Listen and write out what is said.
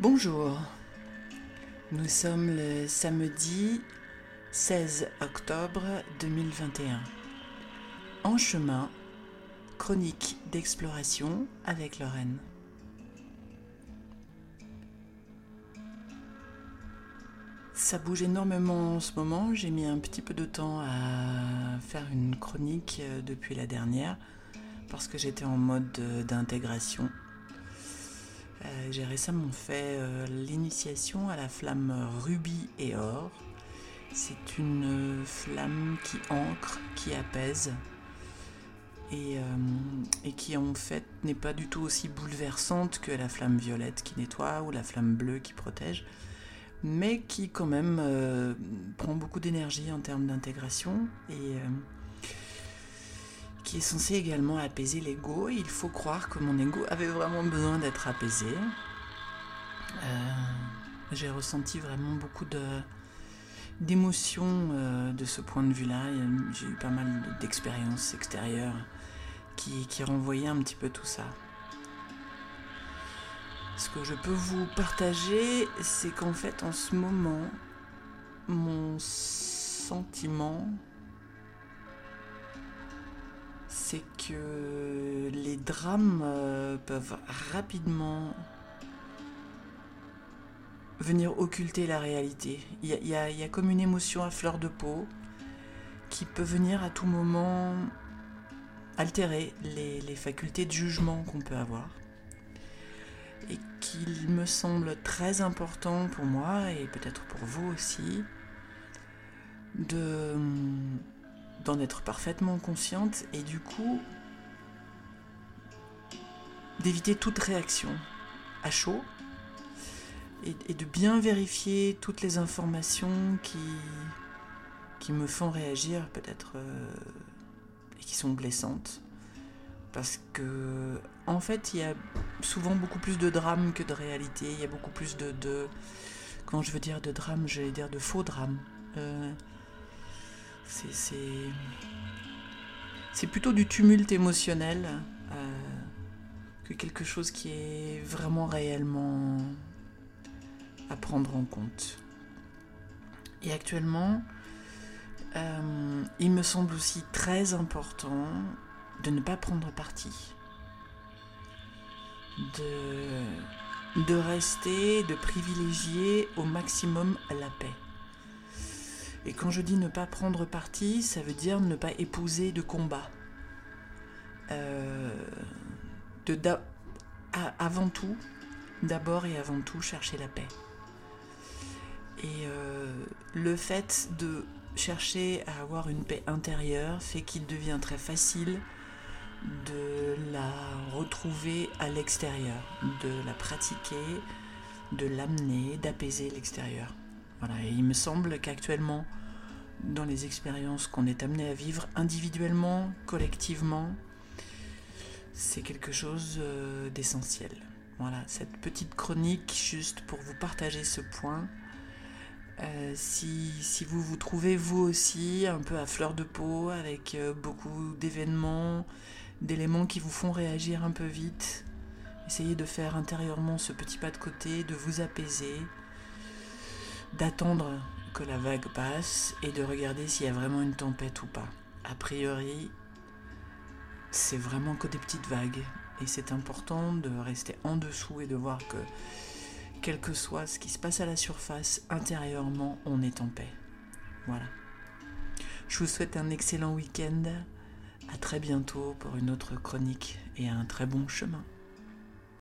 Bonjour, nous sommes le samedi 16 octobre 2021. En chemin, chronique d'exploration avec Lorraine. Ça bouge énormément en ce moment, j'ai mis un petit peu de temps à faire une chronique euh, depuis la dernière parce que j'étais en mode d'intégration euh, j'ai récemment fait euh, l'initiation à la flamme rubis et or. C'est une flamme qui ancre, qui apaise et, euh, et, qui en fait n'est pas du tout aussi bouleversante que la flamme violette qui nettoie ou la flamme bleue qui protège, mais qui quand même prend beaucoup d'énergie en termes d'intégration et qui est censé également apaiser l'ego. Il faut croire que mon ego avait vraiment besoin d'être apaisé. Euh, j'ai ressenti vraiment beaucoup de d'émotions euh, de ce point de vue-là. J'ai eu pas mal d'expériences extérieures qui, qui renvoyaient un petit peu tout ça. Ce que je peux vous partager, c'est qu'en fait, en ce moment, mon sentiment, c'est que les drames euh, peuvent rapidement venir occulter la réalité. Il y, a, comme une émotion à fleur de peau qui peut venir à tout moment altérer les, les facultés de jugement qu'on peut avoir. Et qu'il me semble très important pour moi, et peut-être pour vous aussi, de d'en être parfaitement consciente et du coup d'éviter toute réaction à chaud et, de bien vérifier toutes les informations qui, qui me font réagir peut-être euh, et qui sont blessantes. Parce que en fait il y a souvent beaucoup plus de drame que de réalité, il y a beaucoup plus de... de quand je veux dire de drame, je vais dire de faux drame. Euh, c'est plutôt du tumulte émotionnel euh, que quelque chose qui est vraiment réellement à prendre en compte. Et actuellement, euh, il me semble aussi très important de ne pas prendre parti. De, de rester, de privilégier au maximum la paix. Et quand je dis ne pas prendre parti, ça veut dire ne pas épouser de combat. Euh, de avant tout, d'abord et avant tout, chercher la paix. Et euh, le fait de chercher à avoir une paix intérieure fait qu'il devient très facile de la retrouver à l'extérieur, de la pratiquer, de l'amener, d'apaiser l'extérieur. Voilà, et il me semble qu'actuellement, dans les expériences qu'on est amené à vivre individuellement, collectivement, c'est quelque chose euh, d'essentiel. Voilà, cette petite chronique juste pour vous partager ce point. Euh, si, si, vous vous trouvez vous aussi un peu à fleur de peau, avec euh, beaucoup d'événements, d'éléments qui vous font réagir un peu vite, essayez de faire intérieurement ce petit pas de côté, de vous apaiser, d'attendre que la vague passe et de regarder s'il y a vraiment une tempête ou pas. A priori, c'est vraiment que des petites vagues et c'est important de rester en dessous et de voir que quel que soit ce qui se passe à la surface, intérieurement, on est en paix. Voilà. Je vous souhaite un excellent week-end. À très bientôt pour une autre chronique et un très bon chemin.